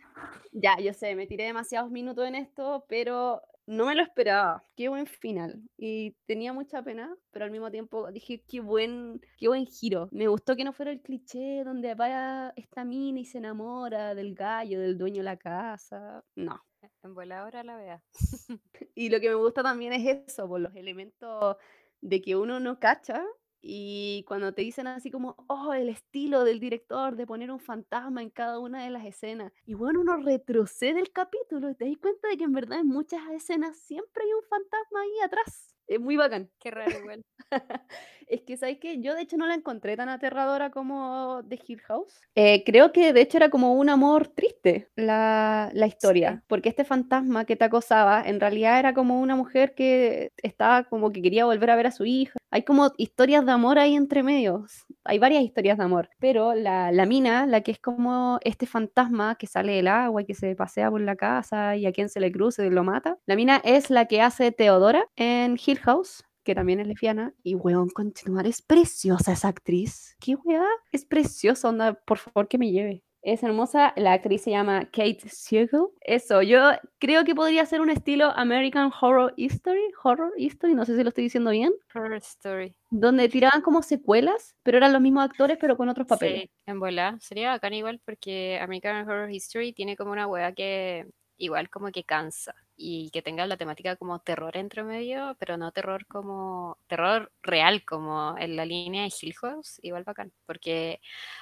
Ya, yo sé, me tiré demasiados minutos en esto, pero no me lo esperaba. Qué buen final. Y tenía mucha pena, pero al mismo tiempo dije, qué buen, qué buen giro. Me gustó que no fuera el cliché donde vaya esta mina y se enamora del gallo, del dueño de la casa. No. En voladora la vea. Y lo que me gusta también es eso, por los elementos de que uno no cacha. Y cuando te dicen así como, oh, el estilo del director de poner un fantasma en cada una de las escenas. Y bueno, uno retrocede el capítulo y te das cuenta de que en verdad en muchas escenas siempre hay un fantasma ahí atrás. Es muy bacán. Qué raro igual. Es que, ¿sabes qué? Yo de hecho no la encontré tan aterradora como The Hill House. Eh, creo que de hecho era como un amor triste la, la historia, Sí. porque este fantasma que te acosaba en realidad era como una mujer que estaba como que quería volver a ver a su hija. Hay como historias de amor ahí entre medios. Hay varias historias de amor, pero la, la mina, la que es como este fantasma que sale del agua y que se pasea por la casa y a quien se le cruce lo mata, la mina es la que hace Teodora en Hill House que también es lesbiana, y weón, continuar, es preciosa esa actriz. ¿Qué weá? Es preciosa, onda, por favor que me lleve. Es hermosa, la actriz se llama Kate Siegel. Eso, yo creo que podría ser un estilo American Horror History, Horror History, no sé si lo estoy diciendo bien, Horror Story. donde tiraban como secuelas, pero eran los mismos actores, pero con otros papeles. Sí, en volar. Sería bacán igual porque American Horror History tiene como una wea que igual como que cansa y que tenga la temática como terror entre medio, pero no terror como terror real como en la línea de Hill House, igual bacán, porque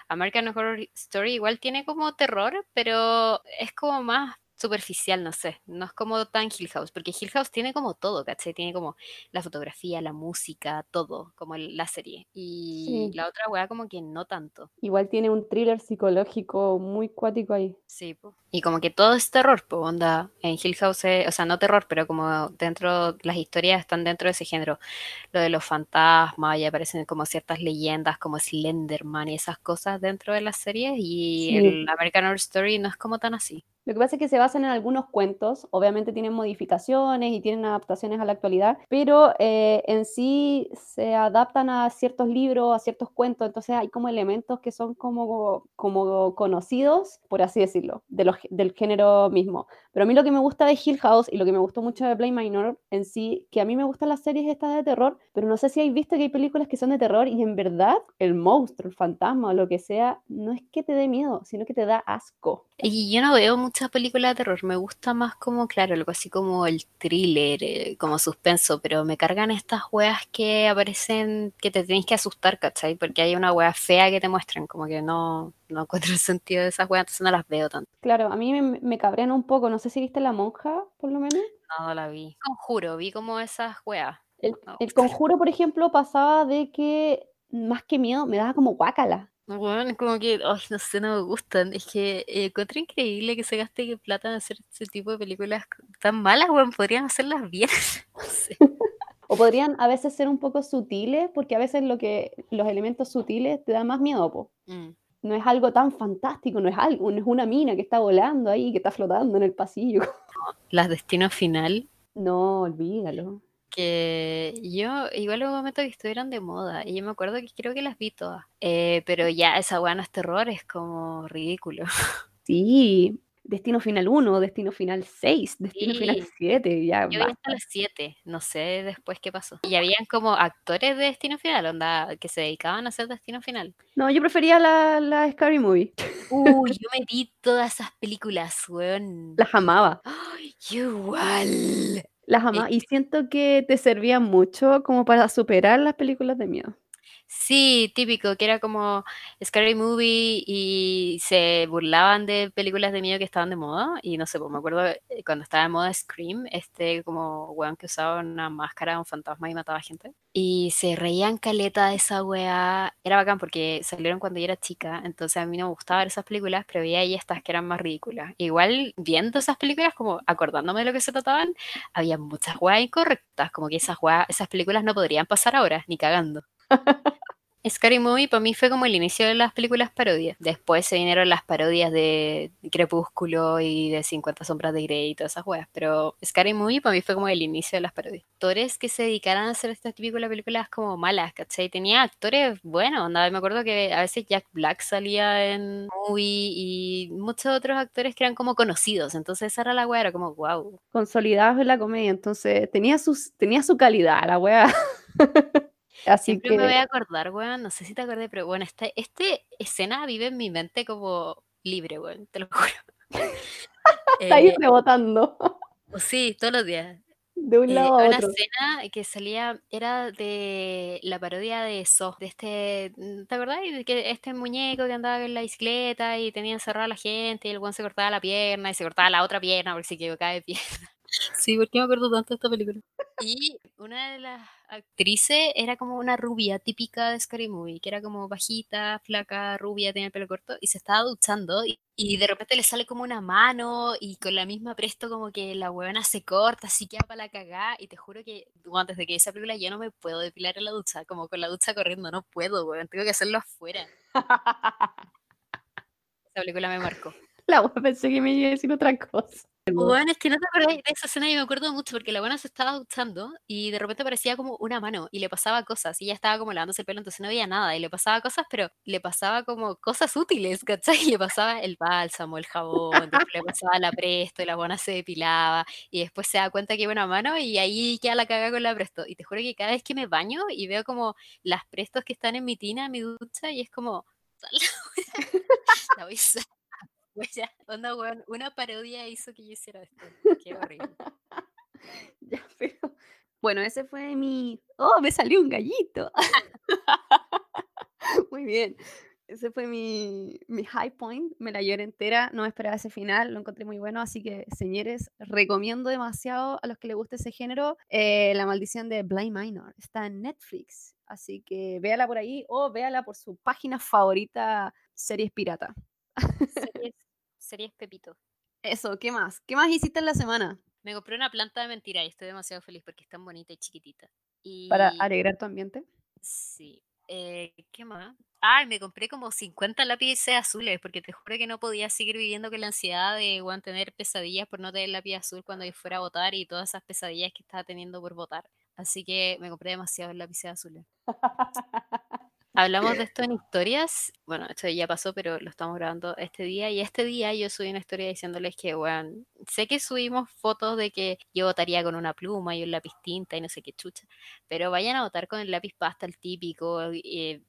American Horror Story igual tiene como terror, pero es como más superficial, no sé. No es como tan Hill House, porque Hill House tiene como todo, ¿cachai? Tiene como la fotografía, la música, todo, como el- la serie. Y Sí. la otra weá como que no tanto. Igual tiene un thriller psicológico muy cuático ahí. Sí, po. Y como que todo es terror, pues onda. En Hill House, es- o sea, no terror, pero como dentro, las historias están dentro de ese género. Lo de los fantasmas, y aparecen como ciertas leyendas como Slenderman y esas cosas dentro de las series. Y Sí. el American Horror Story no es como tan así. Lo que pasa es que se basan en algunos cuentos, obviamente tienen modificaciones y tienen adaptaciones a la actualidad, pero eh, en sí se adaptan a ciertos libros, a ciertos cuentos, entonces hay como elementos que son como, como conocidos, por así decirlo, de los, del género mismo. Pero a mí lo que me gusta de Hill House y lo que me gustó mucho de Play Minor en sí, que a mí me gustan las series estas de terror, pero no sé si hay visto que hay películas que son de terror y en verdad el monstruo, el fantasma o lo que sea, no es que te dé miedo, sino que te da asco. Y yo no veo muchas películas de terror, me gusta más como, claro, algo así como el thriller, eh, como suspenso, pero me cargan estas weas que aparecen, que te tenés que asustar, ¿cachai? Porque hay una wea fea que te muestran, como que no, no encuentro el sentido de esas weas, entonces no las veo tanto. Claro, a mí me, me cabrean un poco, no sé si viste La Monja, por lo menos. No, no la vi. Conjuro, vi como esas weas. El, el conjuro, por ejemplo, pasaba de que más que miedo me daba como guácala. Bueno, como que, ay, no sé, no me gustan. Es que eh, encuentro increíble que se gaste plata en hacer ese tipo de películas tan malas, weón. Podrían hacerlas bien. No sé. O podrían a veces ser un poco sutiles, porque a veces lo que, los elementos sutiles te dan más miedo, po. Mm. No es algo tan fantástico, no es algo, no es una mina que está volando ahí, que está flotando en el pasillo. Las Destino Final, No, olvídalo. Que yo igual hubo un momento que estuvieron de moda y yo me acuerdo que creo que las vi todas. Eh, pero ya esa weá no es terror, es como ridículo. Sí, Destino Final 1, Destino Final 6, Destino Final Sí. 7, ya Yo vi hasta las 7, no sé después qué pasó. Y habían como actores de Destino Final, onda, que se dedicaban a hacer Destino Final. No, yo prefería la, la Scary Movie. Uy, yo me vi todas esas películas, weón. Las amaba. Ay, igual. Las amaba. Y siento que te servían mucho como para superar las películas de miedo. Sí, típico, que era como Scary Movie y se burlaban de películas de miedo que estaban de moda. Y no sé, pues me acuerdo eh, cuando estaba de moda Scream, este como weón que usaba una máscara, un fantasma y mataba gente. Y se reían caleta de esa weá. Era bacán porque salieron cuando yo era chica, entonces a mí no me gustaba ver esas películas, pero veía ahí estas que eran más ridículas. Igual viendo esas películas, como acordándome de lo que se trataban, había muchas weas incorrectas, como que esas weas, esas películas no podrían pasar ahora, ni cagando. Scary Movie para mí fue como el inicio de las películas parodias. Después se vinieron las parodias de Crepúsculo y de 50 sombras de Grey y todas esas weas. Pero Scary Movie para mí fue como el inicio de las parodias. Actores que se dedicaran a hacer tipo de películas como malas, ¿cachai? Tenía actores buenos. Me acuerdo que a veces Jack Black salía en Movie y muchos otros actores que eran como conocidos. Entonces esa era la wea, era como wow. Consolidados en la comedia, entonces tenía, sus, tenía su calidad la wea. Así Siempre que me voy a acordar, weón, no sé si te acordé, pero bueno, esta este escena vive en mi mente como libre, weón, te lo juro. está ahí Eh, rebotando sí, todos los días. de un Eh, lado a una otro. escena que salía, era de la parodia de So, de este, mm, ¿te acordás? De que este muñeco que andaba en la bicicleta y tenía encerrada a la gente y el weón se cortaba la pierna y se cortaba la otra pierna porque se equivocaba de pierna. Sí, ¿por qué me acuerdo tanto de esta película? Y una de las actrices era como una rubia típica de Scary Movie, que era como bajita, flaca, rubia, tenía el pelo corto, y se estaba duchando y, y de repente le sale como una mano y con la misma presto como que la huevona se corta, así queda para la cagá, y te juro que antes de que esa película yo no me puedo depilar en la ducha, como con la ducha corriendo, no puedo, weón, tengo que hacerlo afuera. Esa película me marcó. La wea pensé que me iba a decir otra cosa. Bueno, es que no te acordás de esa escena y me acuerdo mucho porque la buena se estaba duchando y de repente parecía como una mano y le pasaba cosas y ella estaba como lavándose el pelo, entonces no veía nada y le pasaba cosas, pero le pasaba como cosas útiles, ¿cachai? Y le pasaba el bálsamo, el jabón, después le pasaba la presto y la buena se depilaba y después se da cuenta que iba una mano y ahí queda la caga con la presto. Y te juro que cada vez que me baño y veo como las prestos que están en mi tina, en mi ducha, y es como, la voy a usar. Onda, weón, una parodia hizo que yo hiciera esto. Qué horrible. Ya, pero... Bueno, ese fue mi... ¡Oh, me salió un gallito! Muy bien. Ese fue mi, mi high point, me la lloré entera, no esperaba ese final, lo encontré muy bueno, así que, señores, recomiendo demasiado a los que les guste ese género, eh, La maldición de Blind Minor, está en Netflix, así que véala por ahí o véala por su página favorita, Series Pirata. Series, series Pepito. Eso, ¿qué más? ¿Qué más hiciste en la semana? Me compré una planta de mentira y estoy demasiado feliz porque es tan bonita y chiquitita. Y Para alegrar tu ambiente. sí, eh, ¿qué más? Ay, me compré como 50 lápices azules porque te juro que no podía seguir viviendo con la ansiedad de weón, tener pesadillas por no tener lápiz azul cuando yo fuera a votar y todas esas pesadillas que estaba teniendo por votar. Así que me compré demasiados lápices azules. Hablamos de esto en historias. Bueno, esto ya pasó, pero lo estamos grabando este día. Y este día yo subí una historia diciéndoles que, bueno, sé que subimos fotos de que yo votaría con una pluma y un lápiz tinta y no sé qué chucha. Pero vayan a votar con el lápiz pasta, el típico.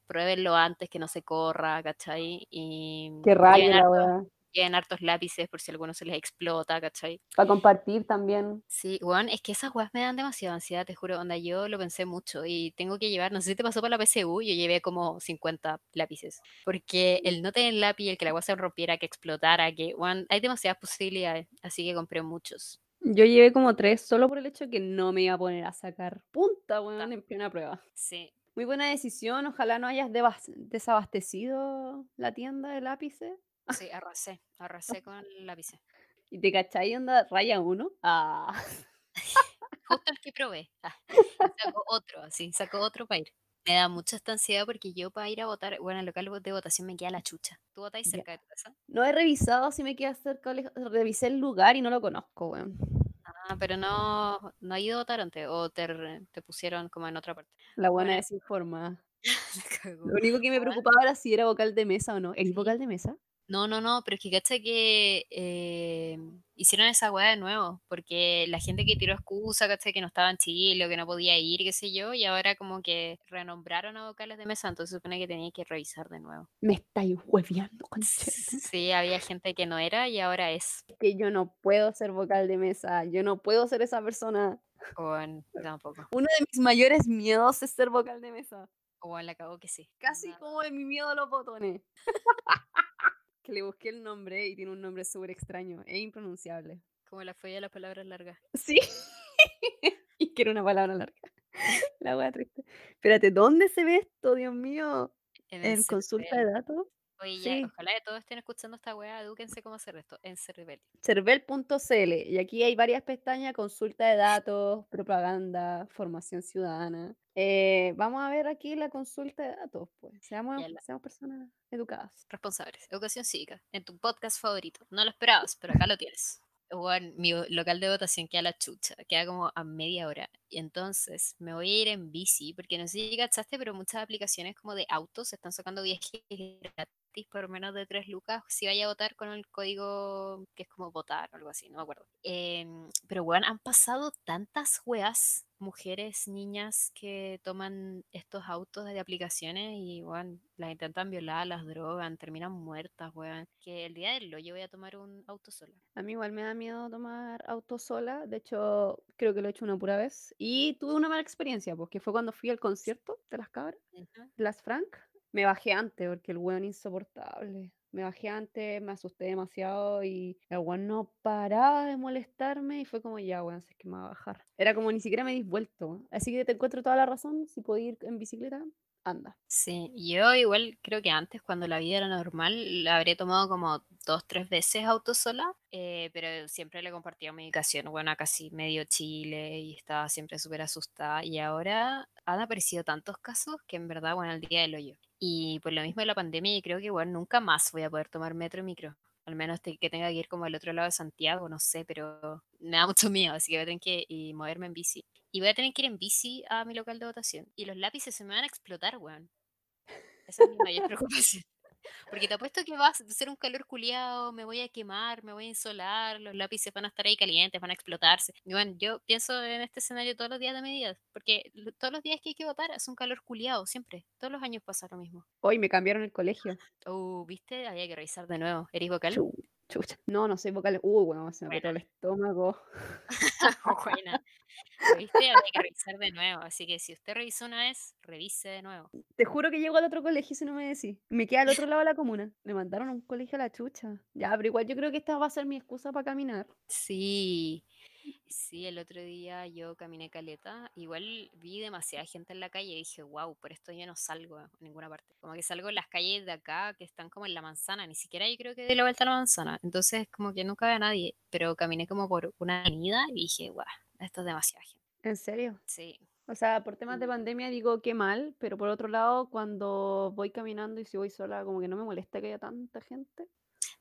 Pruébenlo antes que no se corra, ¿cachai? Y Qué lleven la. Lleven hartos lápices por si alguno se les explota, ¿cachai? Para compartir también. Sí, weón, es que esas weas me dan demasiada ansiedad, te juro, onda, yo lo pensé mucho y tengo que llevar, no sé si te pasó para la PSU, yo llevé como 50 lápices, porque el no tener lápiz, el que la wea se rompiera, que explotara, que, weón, hay demasiadas posibilidades, así que compré muchos. Yo llevé como tres solo por el hecho que no me iba a poner a sacar punta, weón, en plena prueba. Sí, Muy buena decisión, ojalá no hayas desabastecido la tienda de lápices. Sí, arrasé, arrasé con lápices. ¿Y te cachai onda raya uno? Ah. Justo el que probé, ah, y saco otro, así, saco otro para ir. Me da mucha esta ansiedad porque yo para ir a votar, bueno, el local de votación me queda la chucha. ¿Tú votáis Ya. cerca de tu casa? No he revisado si me queda cerca, o lejos- revisé el lugar y no lo conozco, weón. Ah, pero no, no ha ido a votar antes, o te, pusieron como en otra parte. La buena Bueno, desinformada. la. Lo único que me preocupaba era si era vocal de mesa o no. ¿El vocal de mesa? No, no, no, pero es que cacha que eh, hicieron esa weá de nuevo, porque la gente que tiró excusa, cacha que no estaba en Chile o que no podía ir, qué sé yo, y ahora como que renombraron a vocales de mesa, entonces se supone que tenía que revisar de nuevo. Me estáis hueveando, conchetum. Sí, había gente que no era y ahora es. Que yo no puedo ser vocal de mesa. Yo no puedo ser esa persona. O en, tampoco. Uno de mis mayores miedos es ser vocal de mesa. O en la cagó que sí. Casi onda. como de mi miedo a los botones. Que le busqué el nombre y tiene un nombre súper extraño. Es impronunciable. Como la fue de las palabras largas. Sí. y que era una palabra larga. La wea triste. Espérate, ¿dónde se ve esto, Dios mío? En ¿En consulta de datos? Oye, ya, Sí. ojalá de todos estén escuchando esta weá, edúquense cómo hacer esto, en Cervel. Cervel.cl y aquí hay varias pestañas, consulta de datos, propaganda, formación ciudadana. Eh, vamos a ver aquí la consulta de datos, pues. Seamos, Ya la- seamos personas educadas. responsables. Educación cívica, en tu podcast favorito. No lo esperabas, pero acá lo tienes. Weón, mi local de votación queda a la chucha, queda como a media hora. Y entonces me voy a ir en bici, porque no sé si cachaste, pero muchas aplicaciones como de autos están sacando viajes gratis por menos de 3 lucas si vaya a votar con el código que es como votar o algo así, no me acuerdo. Em, pero bueno, han pasado tantas weas, mujeres, niñas que toman estos autos de aplicaciones y bueno, las intentan violar, las drogan, terminan muertas, weón. Que el día del hoyo voy a tomar un auto sola. A mí igual me da miedo tomar auto sola. De hecho, creo que lo he hecho una pura vez. Y tuve una mala experiencia, porque fue cuando fui al concierto de las cabras. Ujú. Las Frank, me bajé antes porque el weón insoportable. Me bajé antes, me asusté demasiado y el weón no paraba de molestarme y fue como ya, weón, si que me va a bajar. Era como ni siquiera me dis vuelto. Así que te encuentro toda la razón. Si puedo ir en bicicleta, anda. Sí, yo igual creo que antes, cuando la vida era normal, la habré tomado como dos, tres veces auto sola, eh, pero siempre le compartía mi ubicación, bueno, a casi medio Chile y estaba siempre súper asustada. Y ahora han aparecido tantos casos que en verdad, bueno, el día del hoyo. Y por lo mismo de la pandemia, yo creo que, bueno, nunca más voy a poder tomar metro y micro. Al menos que tenga que ir como al otro lado de Santiago, no sé, pero me da mucho miedo, así que voy a tener que y moverme en bici. Y voy a tener que ir en bici a mi local de votación. Y los lápices se me van a explotar, weón. Esa es mi mayor preocupación. Porque te apuesto que va a ser un calor culiado, me voy a quemar, me voy a insolar, los lápices van a estar ahí calientes, van a explotarse. Y bueno, yo pienso en este escenario todos los días de mi vida, porque todos los días que hay que votar es un calor culiado, siempre. Todos los años pasa lo mismo. Hoy me cambiaron el colegio. Oh, ¿viste? Había que revisar de nuevo. ¿Eres vocal? Chu- chucha. No, no soy vocal. Uy, bueno, se me apretó el estómago. Buena. ¿Lo viste? Había que revisar de nuevo, así que si usted revisó una vez, revise de nuevo. Te juro que llego al otro colegio si no me decís. Me queda al otro lado de la comuna. Me mandaron a un colegio a la chucha. Ya, pero igual yo creo que esta va a ser mi excusa para caminar. Sí, sí, el otro día yo caminé caleta, igual vi demasiada gente en la calle y dije, wow, por esto yo no salgo a ninguna parte. Como que salgo en las calles de acá que están como en la manzana, ni siquiera yo creo que de la vuelta a la manzana. Entonces como que nunca veo a nadie, pero caminé como por una avenida y dije, wow, esto es demasiada gente. ¿En serio? Sí, O sea, por temas de pandemia digo que mal, pero por otro lado, cuando voy caminando y si voy sola, como que no me molesta que haya tanta gente.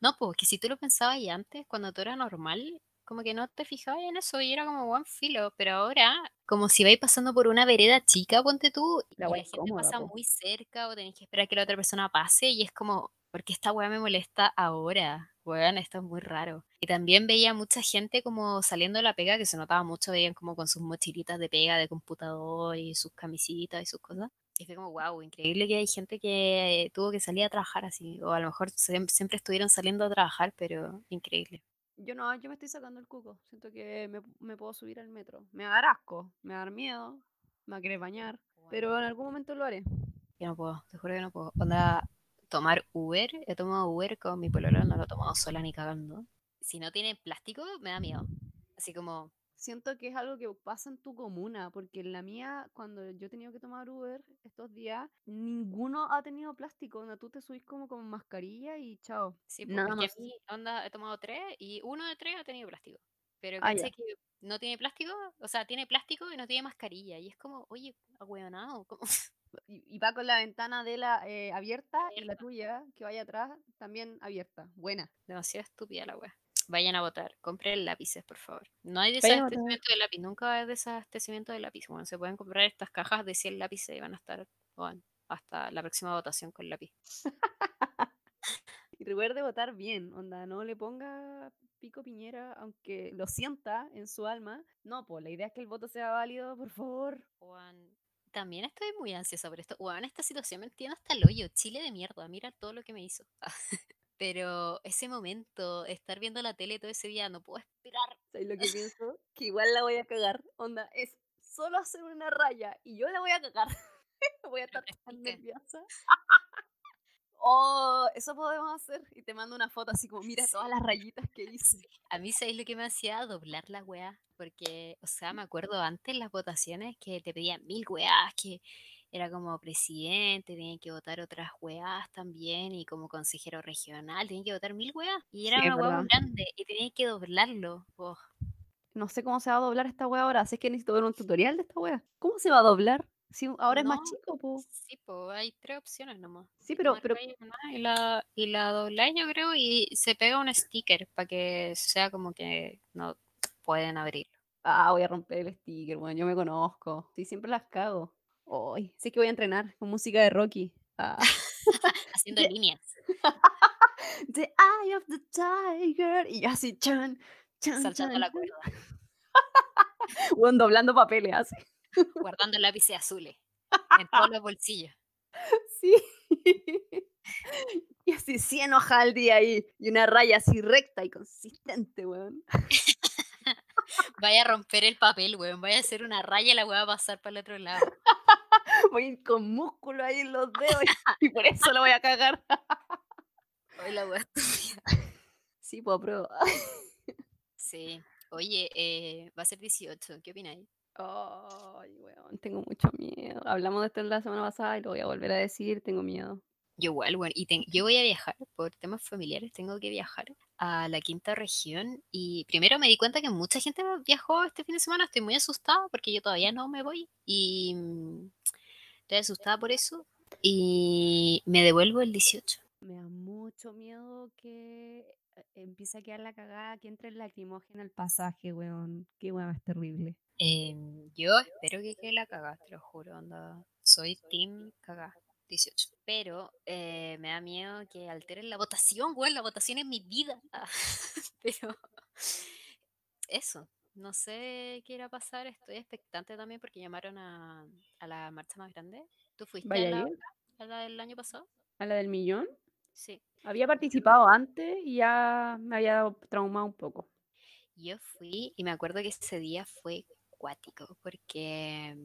No, pues que si tú lo pensabas y antes, cuando tú eras normal, como que no te fijabas en eso y era como buen filo, pero ahora, como si vais pasando por una vereda chica, ponte tú, y La la wea gente pasa po. muy cerca o tenés que esperar que la otra persona pase y es como, ¿por qué esta weá me molesta ahora? Weón, esto es muy raro. Y también veía mucha gente como saliendo de la pega, que se notaba mucho, veían como con sus mochilitas de pega de computador y sus camisitas y sus cosas. Y fue como, wow, increíble que hay gente que tuvo que salir a trabajar así. O a lo mejor siem- siempre estuvieron saliendo a trabajar, pero increíble. Yo no, yo me estoy sacando el cuco. Siento que me, me puedo subir al metro. Me va a dar asco, me va a dar miedo, me va a querer bañar, pero en algún momento lo haré. Yo no puedo, te juro que no puedo. Onda, tomar Uber, he tomado Uber con mi pololo, no lo he tomado sola ni cagando. Si no tiene plástico, me da miedo. Así como, Siento que es algo que pasa en tu comuna, porque en la mía, cuando yo he tenido que tomar Uber estos días, ninguno ha tenido plástico. Donde tú te subís como con mascarilla y chao. sí, po, Nada más. mí, onda, he tomado tres y uno de tres ha tenido plástico. Pero Ah, ya. caché que no tiene plástico, o sea, tiene plástico y no tiene mascarilla. Y es como, oye, ahueonado, como Y, y va con la ventana de la eh, abierta y la Abierta. tuya, que vaya atrás, también abierta. Buena. demasiado estúpida la wea. Vayan a votar, compren lápices, por favor. No hay a desabastecimiento de lápiz, nunca hay desabastecimiento de lápiz. Bueno, se pueden comprar estas cajas de 100 lápices y van a estar bueno, hasta la próxima votación con lápiz. Y recuerde votar bien, onda, no le ponga pico piñera, aunque lo sienta en su alma. No, pues la idea es que el voto sea válido, por favor. Juan, también estoy muy ansiosa por esto. Juan, esta situación me entiendo hasta el hoyo. Chile de mierda, mira todo lo que me hizo. Pero ese momento, estar viendo la tele todo ese día, no puedo esperar. ¿Sabes lo que pienso? Que igual la voy a cagar. Onda, es solo hacer una raya y yo la voy a cagar. voy a estar tan nerviosa. oh, eso podemos hacer. Y te mando una foto así como, mira todas las rayitas que hice. A mí, ¿sabéis lo que me hacía? Doblar la weá. Porque, o sea, me acuerdo antes las votaciones que te pedían mil weás, que era como presidente, tenían que votar otras weás también, y como consejero regional, tenían que votar mil weás. Y era Sí, es una muy verdad. grande, y tenían que doblarlo. Oh, No sé cómo se va a doblar esta wea ahora. Así que necesito ver un tutorial de esta wea. ¿Cómo se va a doblar? Si ahora es más chico, po. sí, pues hay tres opciones nomás. Sí, pero, pero y la, y la dobláis, yo creo, y se pega un sticker para que sea como que no pueden abrirlo. Ah, voy a romper el sticker, bueno, yo me conozco. Sí, siempre las cago. Hoy, sé que voy a entrenar con música de Rocky. Ah. Haciendo líneas, the Eye of the Tiger. Y yo así, chan, chan, saltando chan, la cuerda, Bueno, doblando papeles así. guardando lápices azules en todos los bolsillos. Sí. Y así, 100 hojas al día ahí. Y una raya así recta y consistente, weón. Vaya a romper el papel, weón. Vaya a hacer una raya y la weá va a pasar para el otro lado. Voy a ir con músculo ahí en los dedos y, por eso lo voy a cagar. Hoy la weá. Sí, pues apruebo. Sí. Oye, eh, va a ser 18. ¿Qué opináis? Ay, weón, tengo mucho miedo. Hablamos de esto la semana pasada y lo voy a volver a decir, tengo miedo. Yo igual, bueno, y yo voy a viajar por temas familiares, tengo que viajar a la quinta región y primero me di cuenta que mucha gente viajó este fin de semana, estoy muy asustada porque yo todavía no me voy y mm, estoy asustada por eso y me devuelvo el 18. Me da mucho miedo que eh, empiece a quedar la cagada, que entre el lacrimógeno al pasaje, weón. Qué weón, es terrible. Em, yo espero que quede la cagada, te lo juro, onda. Soy team cagada, 18. Pero eh, me da miedo que alteren la votación, weón, la votación es mi vida. Ah, Pero eso, no sé qué irá a pasar, estoy expectante también porque llamaron a, a la marcha más grande. ¿Tú fuiste a ¿Vaya a la, ir? a la del año pasado? ¿A la del millón? Sí. Había participado antes y ya me había dado traumado un poco. Yo fui y me acuerdo que ese día fue cuático, porque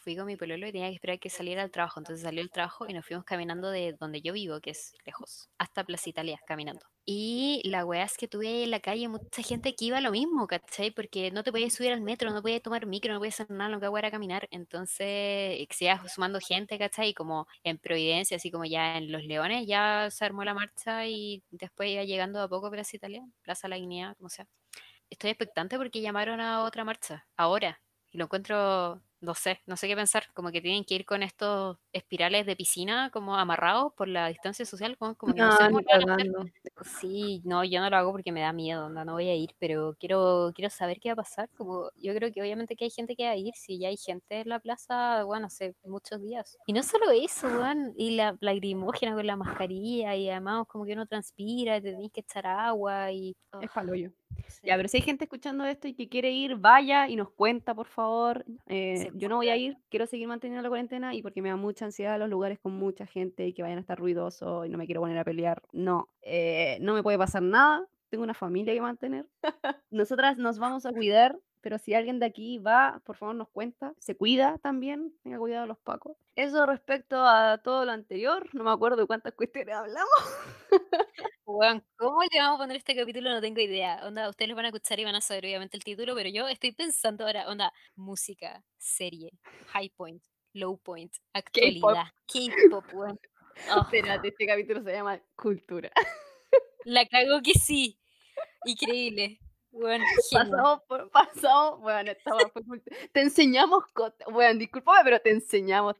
fui con mi pololo y tenía que esperar que saliera al trabajo. Entonces salió el trabajo y nos fuimos caminando de donde yo vivo, que es lejos, hasta Plaza Italia, caminando. Y la weá es que tuve en la calle mucha gente que iba a lo mismo, ¿cachai? Porque no te podías subir al metro, no podías tomar micro, no podías hacer nada, lo que hago era caminar. Entonces, se iba sumando gente, ¿cachai? Y como en Providencia, así como ya en Los Leones, ya se armó la marcha y después iba llegando a poco Plaza Italia, Plaza La Guinea, como sea. Estoy expectante porque llamaron a otra marcha, ahora. Y lo encuentro no sé, no sé qué pensar, como que tienen que ir con estos espirales de piscina como amarrados por la distancia social, como, como que no, sé cómo lo van a hacer. Sí, no, yo no lo hago porque me da miedo, no, no voy a ir, pero quiero, quiero saber qué va a pasar, como yo creo que obviamente que hay gente que va a ir, si ya hay gente en la plaza, bueno, hace muchos días. Y no solo eso, bueno, y la lagrimógena con la mascarilla, y además como que uno transpira, te tenés que echar agua y... Es paloyo. Ya, pero si hay gente escuchando esto y que quiere ir, vaya y nos cuenta, por favor. Eh, yo no voy a ir, quiero seguir manteniendo la cuarentena y porque me da mucha ansiedad los lugares con mucha gente y que vayan a estar ruidosos y no me quiero poner a pelear. No, eh, no me puede pasar nada. Tengo una familia que mantener. Nosotras nos vamos a cuidar, pero si alguien de aquí va, por favor nos cuenta. Se cuida también, tenga cuidado los pacos. Eso respecto a todo lo anterior, no me acuerdo de cuántas cuestiones hablamos. ¿cómo le vamos a poner este capítulo? No tengo idea. Onda, ustedes lo van a escuchar y van a saber obviamente el título, pero yo estoy pensando ahora, onda, música, serie, high point, low point, actualidad, K-pop, weón. Oh. Espérate, este capítulo se llama Cultura. La cago que sí. Increíble. Bueno, pasamos, por, pasamos, bueno, te enseñamos, bueno, discúlpame, pero te enseñamos,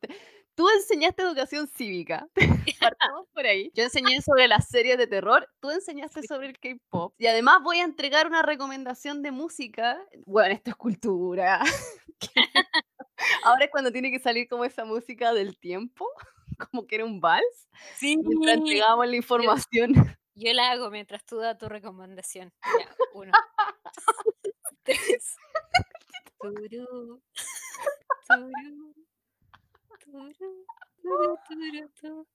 tú enseñaste educación cívica, partamos por ahí. Yo enseñé sobre las series de terror, tú enseñaste sobre el K-pop, y además voy a entregar una recomendación de música, bueno, esto es cultura. Ahora es cuando tiene que salir como esa música del tiempo, como que era un vals, sí. mientras entregamos la información. Yo la hago mientras tú das tu recomendación. Ya, uno. tres. Turú. Turú. Turú. Turú, turú, turú.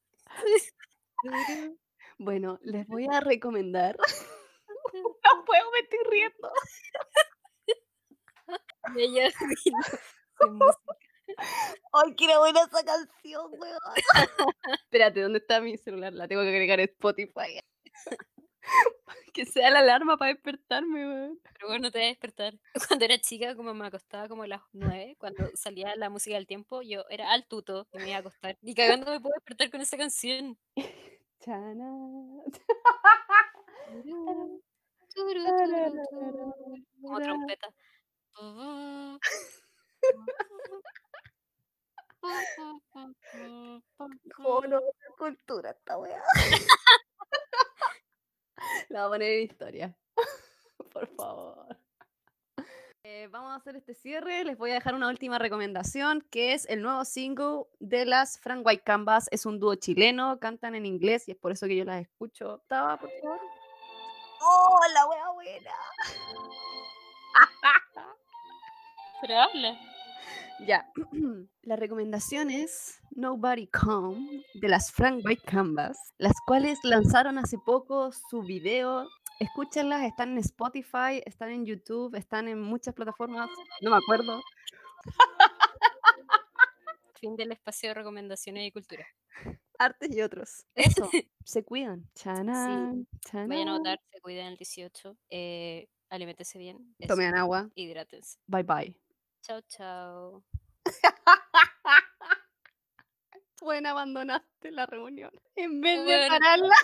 Bueno, les voy a recomendar. No puedo, me estoy riendo. Ella Ay, qué buena esa canción, weón. Espérate, ¿dónde está mi celular? La tengo que agregar en Spotify. Que sea la alarma para despertarme, weón. Pero bueno, no te voy a despertar. Cuando era chica, como me acostaba como a las nueve, cuando salía la música del tiempo, yo era al tuto y me iba a acostar. Y cagando me puedo despertar con esa canción. Chana. Como trompeta. ¿Cómo no cultura esta weá? La voy a poner en historia. Por favor. Eh, vamos a hacer este cierre. Les voy a dejar una última recomendación, que es el nuevo single de las Frank White Canvas. Es un dúo chileno, cantan en inglés y es por eso que yo las escucho. ¿Estaba, por favor? ¡Oh, la wea buena! Pero habla. Ya. La recomendación es Nobody Come de las Frank White Canvas, las cuales lanzaron hace poco su video. Escúchenlas, están en Spotify, están en YouTube, están en muchas plataformas, no me acuerdo. Fin del espacio de recomendaciones y cultura. Artes y otros. Eso, se cuidan. Chana, sí. Vayan a notar, se cuiden el 18. Eh, aliméntese bien. Tomen agua. Hidrátense. Bye bye. Chao, chao. Bueno, abandonaste la reunión. En vez de pararla.